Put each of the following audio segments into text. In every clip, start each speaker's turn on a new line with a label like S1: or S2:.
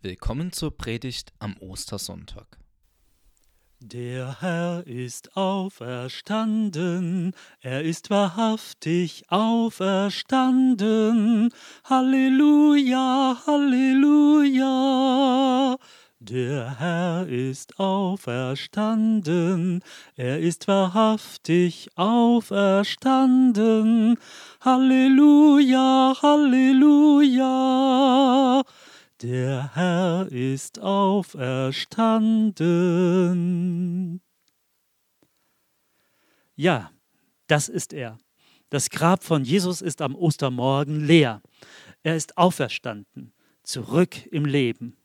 S1: Willkommen zur Predigt am Ostersonntag.
S2: Der Herr ist auferstanden, er ist wahrhaftig auferstanden. Halleluja, Halleluja. Der Herr ist auferstanden, er ist wahrhaftig auferstanden. Halleluja, Halleluja. Der Herr ist auferstanden. Ja, das ist er. Das Grab von Jesus ist am Ostermorgen leer. Er ist auferstanden, zurück im Leben.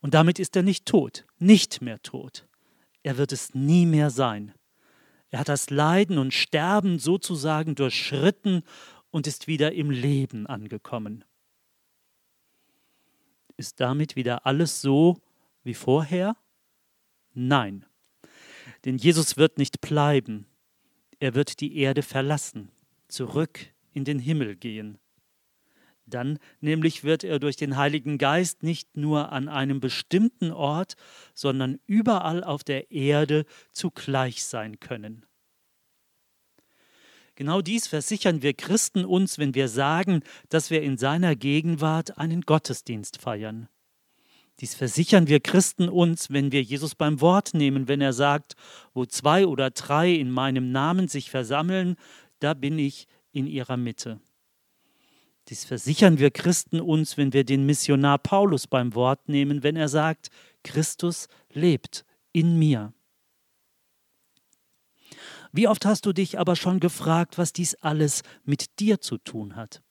S2: Und damit ist er nicht tot, nicht mehr tot. Er wird es nie mehr sein. Er hat das Leiden und Sterben sozusagen durchschritten und ist wieder im Leben angekommen. Ist damit wieder alles so wie vorher? Nein. Denn Jesus wird nicht bleiben. Er wird die Erde verlassen, zurück in den Himmel gehen. Dann nämlich wird er durch den Heiligen Geist nicht nur an einem bestimmten Ort, sondern überall auf der Erde zugleich sein können. Genau dies versichern wir Christen uns, wenn wir sagen, dass wir in seiner Gegenwart einen Gottesdienst feiern. Dies versichern wir Christen uns, wenn wir Jesus beim Wort nehmen, wenn er sagt, wo zwei oder drei in meinem Namen sich versammeln, da bin ich in ihrer Mitte. Dies versichern wir Christen uns, wenn wir den Missionar Paulus beim Wort nehmen, wenn er sagt, Christus lebt in mir. Wie oft hast du dich aber schon gefragt, was dies alles mit dir zu tun hat?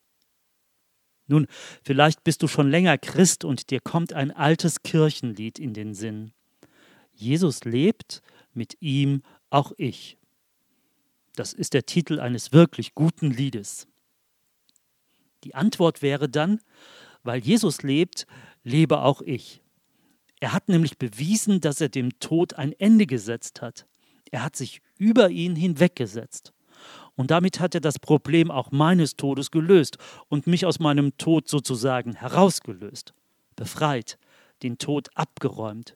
S2: Nun, vielleicht bist du schon länger Christ und dir kommt ein altes Kirchenlied in den Sinn. Jesus lebt, mit ihm auch ich. Das ist der Titel eines wirklich guten Liedes. Die Antwort wäre dann, weil Jesus lebt, lebe auch ich. Er hat nämlich bewiesen, dass er dem Tod ein Ende gesetzt hat. Er hat sich über ihn hinweggesetzt. Und damit hat er das Problem auch meines Todes gelöst und mich aus meinem Tod sozusagen herausgelöst, befreit, den Tod abgeräumt.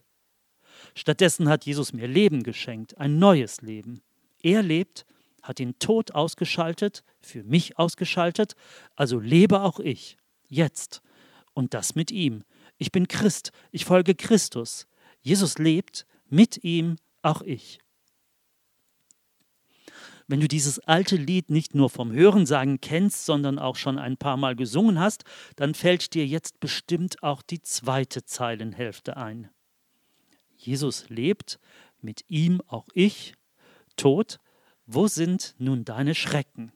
S2: Stattdessen hat Jesus mir Leben geschenkt, ein neues Leben. Er lebt, hat den Tod ausgeschaltet, für mich ausgeschaltet, also lebe auch ich, jetzt. Und das mit ihm. Ich bin Christ, ich folge Christus. Jesus lebt, mit ihm auch ich. Wenn du dieses alte Lied nicht nur vom Hörensagen kennst, sondern auch schon ein paar Mal gesungen hast, dann fällt dir jetzt bestimmt auch die zweite Zeilenhälfte ein. Jesus lebt, mit ihm auch ich, tot, wo sind nun deine Schrecken?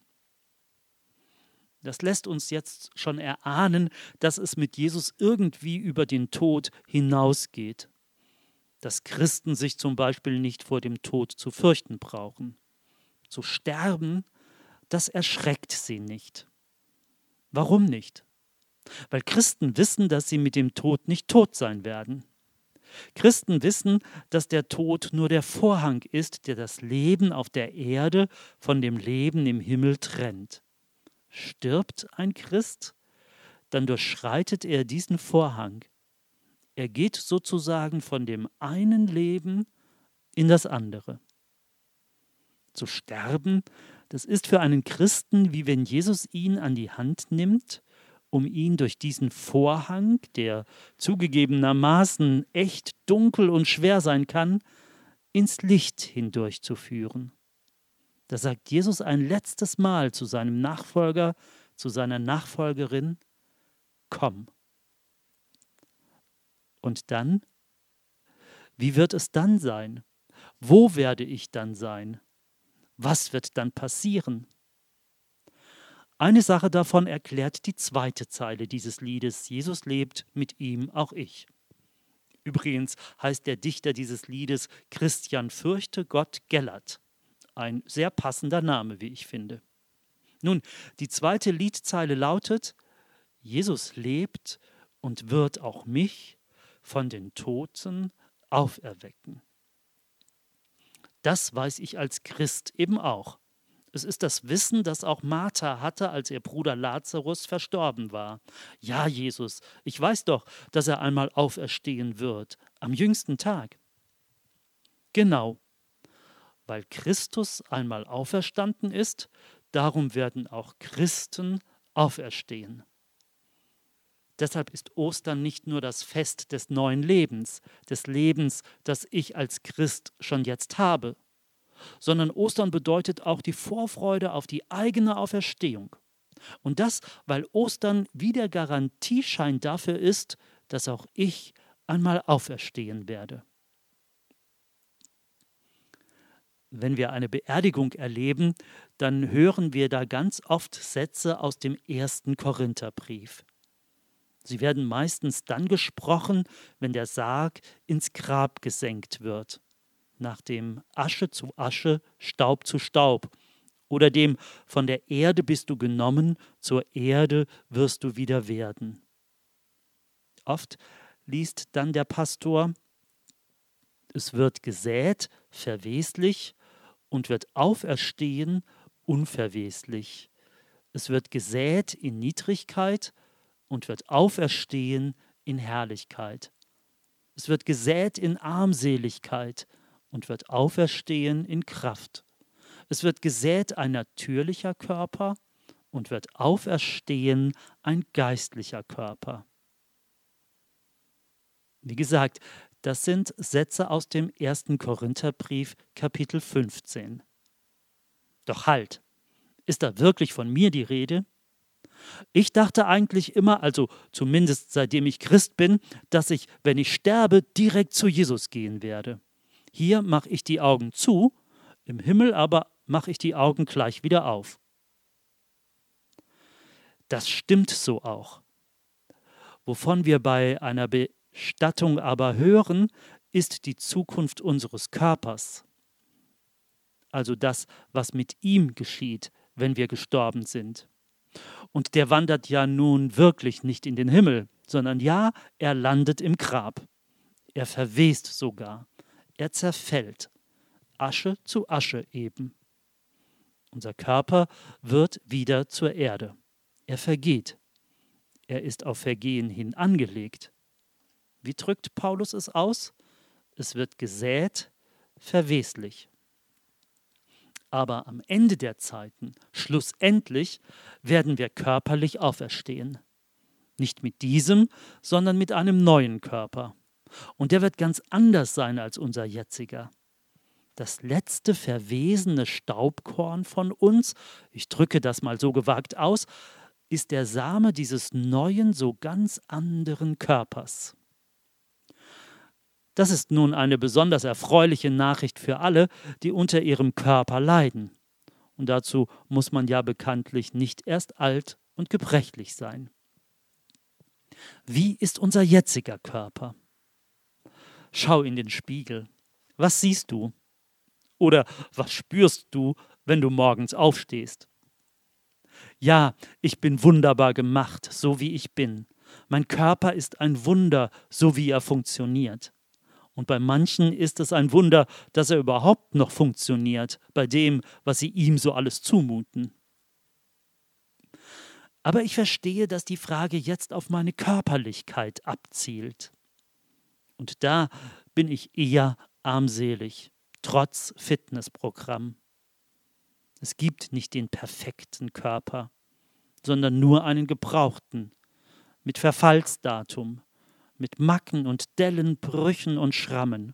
S2: Das lässt uns jetzt schon erahnen, dass es mit Jesus irgendwie über den Tod hinausgeht. Dass Christen sich zum Beispiel nicht vor dem Tod zu fürchten brauchen zu sterben, das erschreckt sie nicht. Warum nicht? Weil Christen wissen, dass sie mit dem Tod nicht tot sein werden. Christen wissen, dass der Tod nur der Vorhang ist, der das Leben auf der Erde von dem Leben im Himmel trennt. Stirbt ein Christ, dann durchschreitet er diesen Vorhang. Er geht sozusagen von dem einen Leben in das andere zu sterben, das ist für einen Christen, wie wenn Jesus ihn an die Hand nimmt, um ihn durch diesen Vorhang, der zugegebenermaßen echt dunkel und schwer sein kann, ins Licht hindurchzuführen. Da sagt Jesus ein letztes Mal zu seinem Nachfolger, zu seiner Nachfolgerin, komm. Und dann? Wie wird es dann sein? Wo werde ich dann sein? Was wird dann passieren? Eine Sache davon erklärt die zweite Zeile dieses Liedes. Jesus lebt, mit ihm auch ich. Übrigens heißt der Dichter dieses Liedes Christian Fürchte Gott Gellert. Ein sehr passender Name, wie ich finde. Nun, die zweite Liedzeile lautet, Jesus lebt und wird auch mich von den Toten auferwecken. Das weiß ich als Christ eben auch. Es ist das Wissen, das auch Martha hatte, als ihr Bruder Lazarus verstorben war. Ja, Jesus, ich weiß doch, dass er einmal auferstehen wird, am jüngsten Tag. Genau, weil Christus einmal auferstanden ist, darum werden auch Christen auferstehen. Deshalb ist Ostern nicht nur das Fest des neuen Lebens, des Lebens, das ich als Christ schon jetzt habe, sondern Ostern bedeutet auch die Vorfreude auf die eigene Auferstehung. Und das, weil Ostern wie der Garantieschein dafür ist, dass auch ich einmal auferstehen werde. Wenn wir eine Beerdigung erleben, dann hören wir da ganz oft Sätze aus dem ersten Korintherbrief. Sie werden meistens dann gesprochen, wenn der Sarg ins Grab gesenkt wird nach dem Asche zu Asche, Staub zu Staub, oder dem von der Erde bist du genommen, zur Erde wirst du wieder werden. Oft liest dann der Pastor, es wird gesät, verweslich, und wird auferstehen, unverweslich. Es wird gesät in Niedrigkeit und wird auferstehen in Herrlichkeit. Es wird gesät in Armseligkeit und wird auferstehen in Kraft. Es wird gesät ein natürlicher Körper und wird auferstehen ein geistlicher Körper. Wie gesagt, das sind Sätze aus dem ersten Korintherbrief Kapitel 15. Doch halt, ist da wirklich von mir die Rede? Ich dachte eigentlich immer, also zumindest seitdem ich Christ bin, dass ich, wenn ich sterbe, direkt zu Jesus gehen werde. Hier mache ich die Augen zu, im Himmel aber mache ich die Augen gleich wieder auf. Das stimmt so auch. Wovon wir bei einer Bestattung aber hören, ist die Zukunft unseres Körpers. Also das, was mit ihm geschieht, wenn wir gestorben sind. Und der wandert ja nun wirklich nicht in den Himmel, sondern ja, er landet im Grab. Er verwest sogar. Er zerfällt. Asche zu Asche eben. Unser Körper wird wieder zur Erde. Er vergeht. Er ist auf Vergehen hin angelegt. Wie drückt Paulus es aus? Es wird gesät, verweslich. Aber am Ende der Zeiten, schlussendlich, werden wir körperlich auferstehen. Nicht mit diesem, sondern mit einem neuen Körper. Und der wird ganz anders sein als unser jetziger. Das letzte verwesene Staubkorn von uns, ich drücke das mal so gewagt aus, ist der Same dieses neuen, so ganz anderen Körpers. Das ist nun eine besonders erfreuliche Nachricht für alle, die unter ihrem Körper leiden. Und dazu muss man ja bekanntlich nicht erst alt und gebrechlich sein. Wie ist unser jetziger Körper? Schau in den Spiegel. Was siehst du? Oder was spürst du, wenn du morgens aufstehst? Ja, ich bin wunderbar gemacht, so wie ich bin. Mein Körper ist ein Wunder, so wie er funktioniert. Und bei manchen ist es ein Wunder, dass er überhaupt noch funktioniert, bei dem, was sie ihm so alles zumuten. Aber ich verstehe, dass die Frage jetzt auf meine Körperlichkeit abzielt. Und da bin ich eher armselig, trotz Fitnessprogramm. Es gibt nicht den perfekten Körper, sondern nur einen gebrauchten, mit Verfallsdatum, mit Macken und Dellen, Brüchen und Schrammen.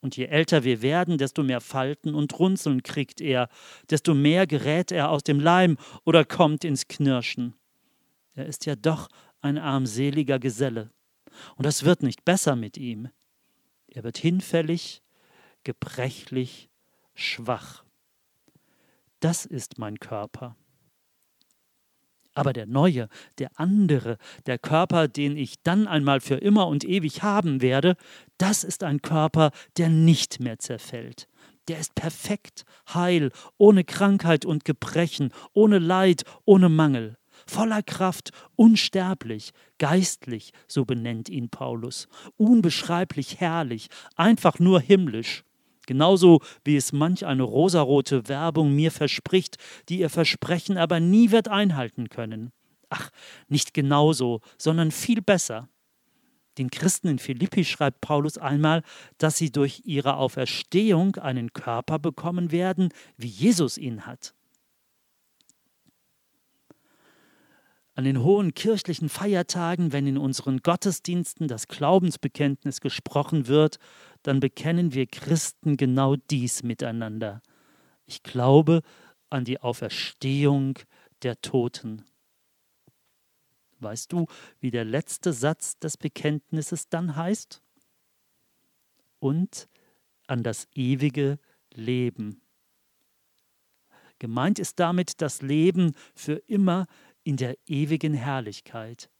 S2: Und je älter wir werden, desto mehr Falten und Runzeln kriegt er, desto mehr gerät er aus dem Leim oder kommt ins Knirschen. Er ist ja doch ein armseliger Geselle. Und das wird nicht besser mit ihm. Er wird hinfällig, gebrechlich, schwach. Das ist mein Körper. Aber der neue, der andere, der Körper, den ich dann einmal für immer und ewig haben werde, das ist ein Körper, der nicht mehr zerfällt. Der ist perfekt, heil, ohne Krankheit und Gebrechen, ohne Leid, ohne Mangel voller Kraft, unsterblich, geistlich, so benennt ihn Paulus, unbeschreiblich herrlich, einfach nur himmlisch. Genauso wie es manch eine rosarote Werbung mir verspricht, die ihr Versprechen aber nie wird einhalten können. Ach, nicht genauso, sondern viel besser. Den Christen in Philippi schreibt Paulus einmal, dass sie durch ihre Auferstehung einen Körper bekommen werden, wie Jesus ihn hat. An den hohen kirchlichen Feiertagen, wenn in unseren Gottesdiensten das Glaubensbekenntnis gesprochen wird, dann bekennen wir Christen genau dies miteinander. Ich glaube an die Auferstehung der Toten. Weißt du, wie der letzte Satz des Bekenntnisses dann heißt? Und an das ewige Leben. Gemeint ist damit das Leben für immer in der ewigen Herrlichkeit,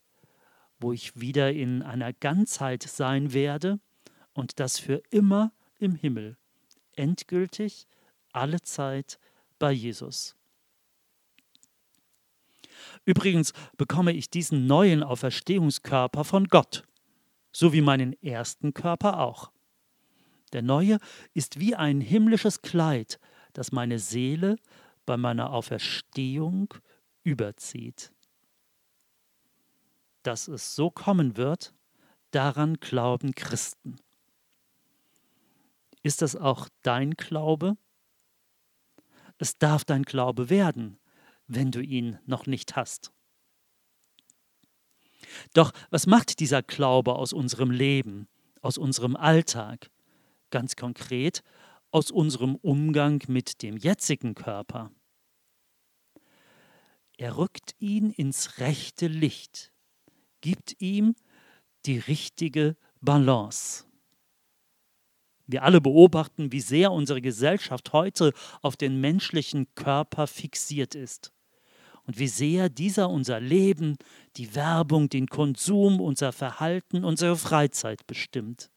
S2: wo ich wieder in einer Ganzheit sein werde und das für immer im Himmel, endgültig alle Zeit bei Jesus. Übrigens bekomme ich diesen neuen Auferstehungskörper von Gott, so wie meinen ersten Körper auch. Der neue ist wie ein himmlisches Kleid, das meine Seele bei meiner Auferstehung überzieht. Dass es so kommen wird, daran glauben Christen. Ist das auch dein Glaube? Es darf dein Glaube werden, wenn du ihn noch nicht hast. Doch was macht dieser Glaube aus unserem Leben, aus unserem Alltag, ganz konkret aus unserem Umgang mit dem jetzigen Körper? Er rückt ihn ins rechte Licht, gibt ihm die richtige Balance. Wir alle beobachten, wie sehr unsere Gesellschaft heute auf den menschlichen Körper fixiert ist und wie sehr dieser unser Leben, die Werbung, den Konsum, unser Verhalten, unsere Freizeit bestimmt.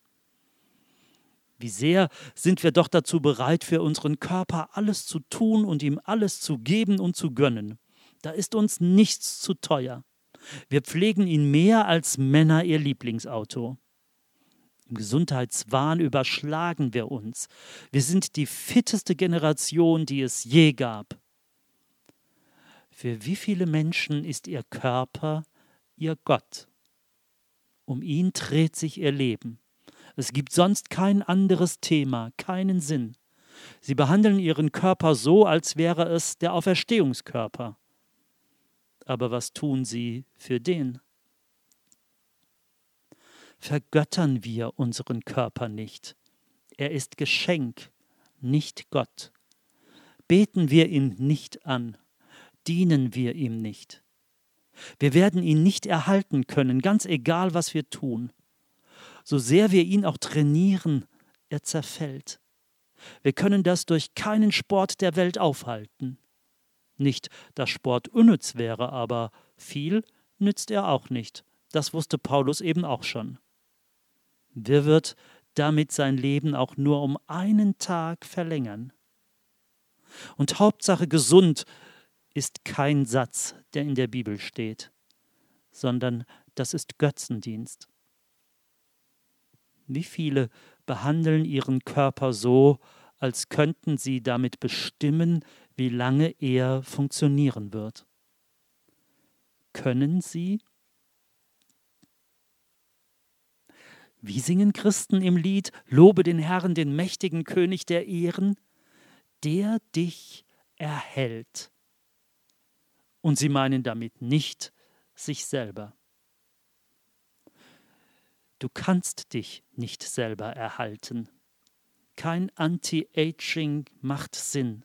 S2: Wie sehr sind wir doch dazu bereit, für unseren Körper alles zu tun und ihm alles zu geben und zu gönnen. Da ist uns nichts zu teuer. Wir pflegen ihn mehr als Männer ihr Lieblingsauto. Im Gesundheitswahn überschlagen wir uns. Wir sind die fitteste Generation, die es je gab. Für wie viele Menschen ist ihr Körper ihr Gott? Um ihn dreht sich ihr Leben. Es gibt sonst kein anderes Thema, keinen Sinn. Sie behandeln ihren Körper so, als wäre es der Auferstehungskörper. Aber was tun sie für den? Vergöttern wir unseren Körper nicht. Er ist Geschenk, nicht Gott. Beten wir ihn nicht an dienen wir ihm nicht. Wir werden ihn nicht erhalten können, ganz egal, was wir tun. So sehr wir ihn auch trainieren, er zerfällt. Wir können das durch keinen Sport der Welt aufhalten. Nicht, dass Sport unnütz wäre, aber viel nützt er auch nicht. Das wusste Paulus eben auch schon. Wer wird damit sein Leben auch nur um einen Tag verlängern? Und Hauptsache gesund ist kein Satz, der in der Bibel steht, sondern das ist Götzendienst. Wie viele behandeln ihren Körper so, als könnten sie damit bestimmen, wie lange er funktionieren wird? Können sie? Wie singen Christen im Lied Lobe den Herrn, den mächtigen König der Ehren, der dich erhält und sie meinen damit nicht sich selber. Du kannst dich nicht selber erhalten. Kein Anti-Aging macht Sinn.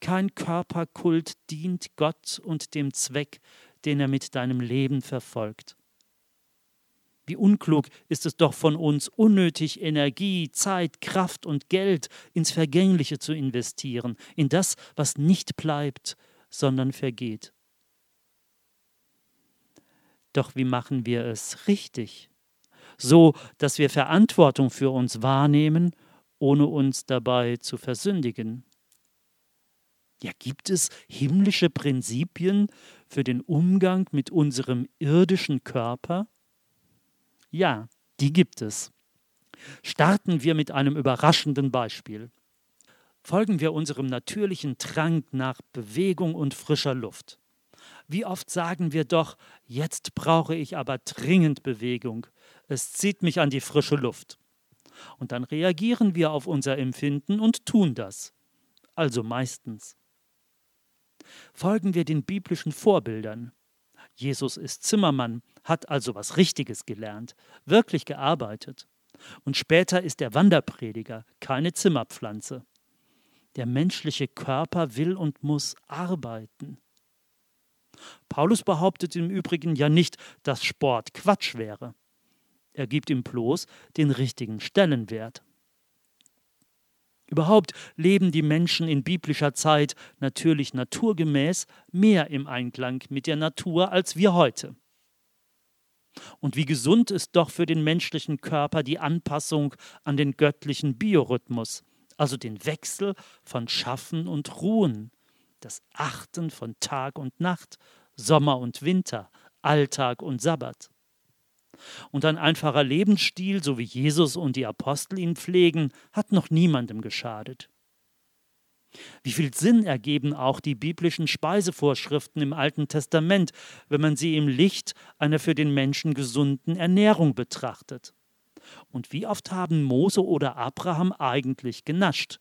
S2: Kein Körperkult dient Gott und dem Zweck, den er mit deinem Leben verfolgt. Wie unklug ist es doch von uns, unnötig Energie, Zeit, Kraft und Geld ins Vergängliche zu investieren, in das, was nicht bleibt sondern vergeht. Doch wie machen wir es richtig? So, dass wir Verantwortung für uns wahrnehmen, ohne uns dabei zu versündigen. Ja, gibt es himmlische Prinzipien für den Umgang mit unserem irdischen Körper? Ja, die gibt es. Starten wir mit einem überraschenden Beispiel. Folgen wir unserem natürlichen Drang nach Bewegung und frischer Luft. Wie oft sagen wir doch, jetzt brauche ich aber dringend Bewegung, es zieht mich an die frische Luft. Und dann reagieren wir auf unser Empfinden und tun das. Also meistens. Folgen wir den biblischen Vorbildern. Jesus ist Zimmermann, hat also was Richtiges gelernt, wirklich gearbeitet. Und später ist er Wanderprediger, keine Zimmerpflanze. Der menschliche Körper will und muss arbeiten. Paulus behauptet im Übrigen ja nicht, dass Sport Quatsch wäre. Er gibt ihm bloß den richtigen Stellenwert. Überhaupt leben die Menschen in biblischer Zeit natürlich naturgemäß mehr im Einklang mit der Natur als wir heute. Und wie gesund ist doch für den menschlichen Körper die Anpassung an den göttlichen Biorhythmus, also den Wechsel von Schaffen und Ruhen, das Achten von Tag und Nacht, Sommer und Winter, Alltag und Sabbat. Und ein einfacher Lebensstil, so wie Jesus und die Apostel ihn pflegen, hat noch niemandem geschadet. Wie viel Sinn ergeben auch die biblischen Speisevorschriften im Alten Testament, wenn man sie im Licht einer für den Menschen gesunden Ernährung betrachtet? Und wie oft haben Mose oder Abraham eigentlich genascht?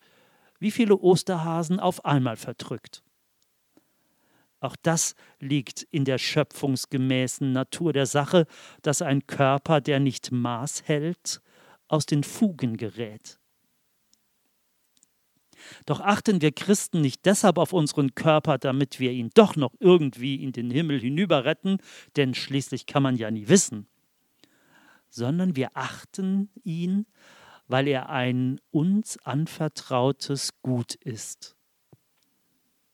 S2: Wie viele Osterhasen auf einmal verdrückt? Auch das liegt in der schöpfungsgemäßen Natur der Sache, dass ein Körper, der nicht Maß hält, aus den Fugen gerät. Doch achten wir Christen nicht deshalb auf unseren Körper, damit wir ihn doch noch irgendwie in den Himmel hinüber retten, denn schließlich kann man ja nie wissen, sondern wir achten ihn, weil er ein uns anvertrautes Gut ist.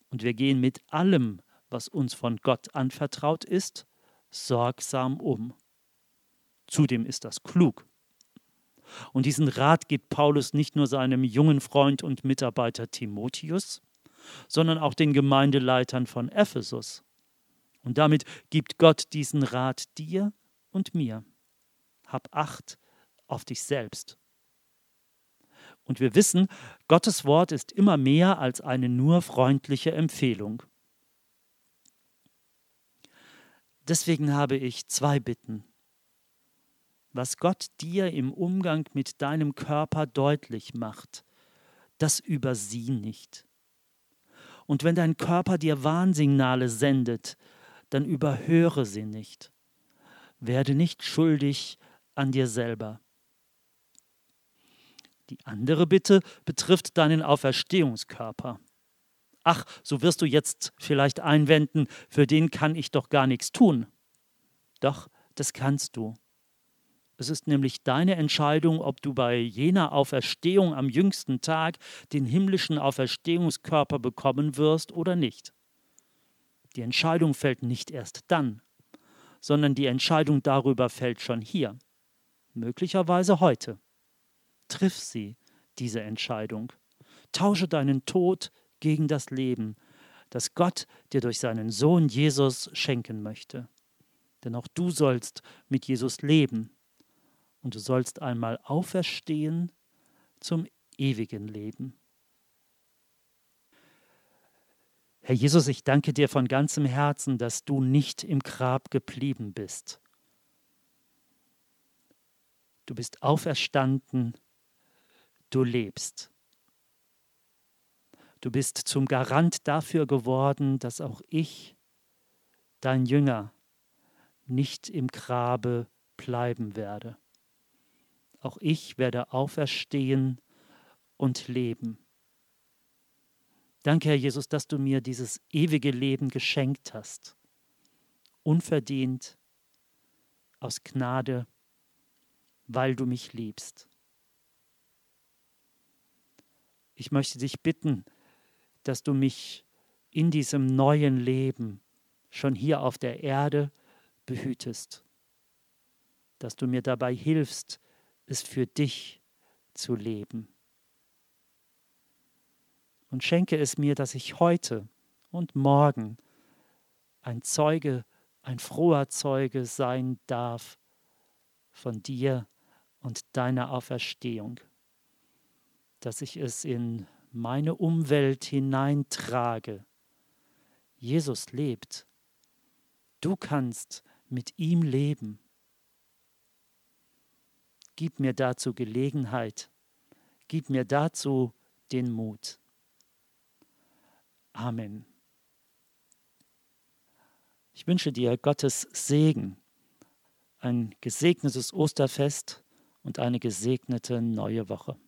S2: Und wir gehen mit allem was uns von Gott anvertraut ist, sorgsam um. Zudem ist das klug. Und diesen Rat gibt Paulus nicht nur seinem jungen Freund und Mitarbeiter Timotheus, sondern auch den Gemeindeleitern von Ephesus. Und damit gibt Gott diesen Rat dir und mir. Hab Acht auf dich selbst. Und wir wissen, Gottes Wort ist immer mehr als eine nur freundliche Empfehlung. Deswegen habe ich zwei Bitten. Was Gott dir im Umgang mit deinem Körper deutlich macht, das übersieh nicht. Und wenn dein Körper dir Warnsignale sendet, dann überhöre sie nicht. Werde nicht schuldig an dir selber. Die andere Bitte betrifft deinen Auferstehungskörper. Ach, so wirst du jetzt vielleicht einwenden, für den kann ich doch gar nichts tun. Doch, das kannst du. Es ist nämlich deine Entscheidung, ob du bei jener Auferstehung am jüngsten Tag den himmlischen Auferstehungskörper bekommen wirst oder nicht. Die Entscheidung fällt nicht erst dann, sondern die Entscheidung darüber fällt schon hier, möglicherweise heute. Triff sie, diese Entscheidung. Tausche deinen Tod gegen das Leben, das Gott dir durch seinen Sohn Jesus schenken möchte. Denn auch du sollst mit Jesus leben und du sollst einmal auferstehen zum ewigen Leben. Herr Jesus, ich danke dir von ganzem Herzen, dass du nicht im Grab geblieben bist. Du bist auferstanden, du lebst. Du bist zum Garant dafür geworden, dass auch ich, dein Jünger, nicht im Grabe bleiben werde. Auch ich werde auferstehen und leben. Danke, Herr Jesus, dass du mir dieses ewige Leben geschenkt hast. Unverdient, aus Gnade, weil du mich liebst. Ich möchte dich bitten, dass du mich in diesem neuen Leben schon hier auf der Erde behütest, dass du mir dabei hilfst, es für dich zu leben. Und schenke es mir, dass ich heute und morgen ein Zeuge, ein froher Zeuge sein darf von dir und deiner Auferstehung, dass ich es in meine Umwelt hineintrage. Jesus lebt. Du kannst mit ihm leben. Gib mir dazu Gelegenheit. Gib mir dazu den Mut. Amen. Ich wünsche dir Gottes Segen, ein gesegnetes Osterfest und eine gesegnete neue Woche.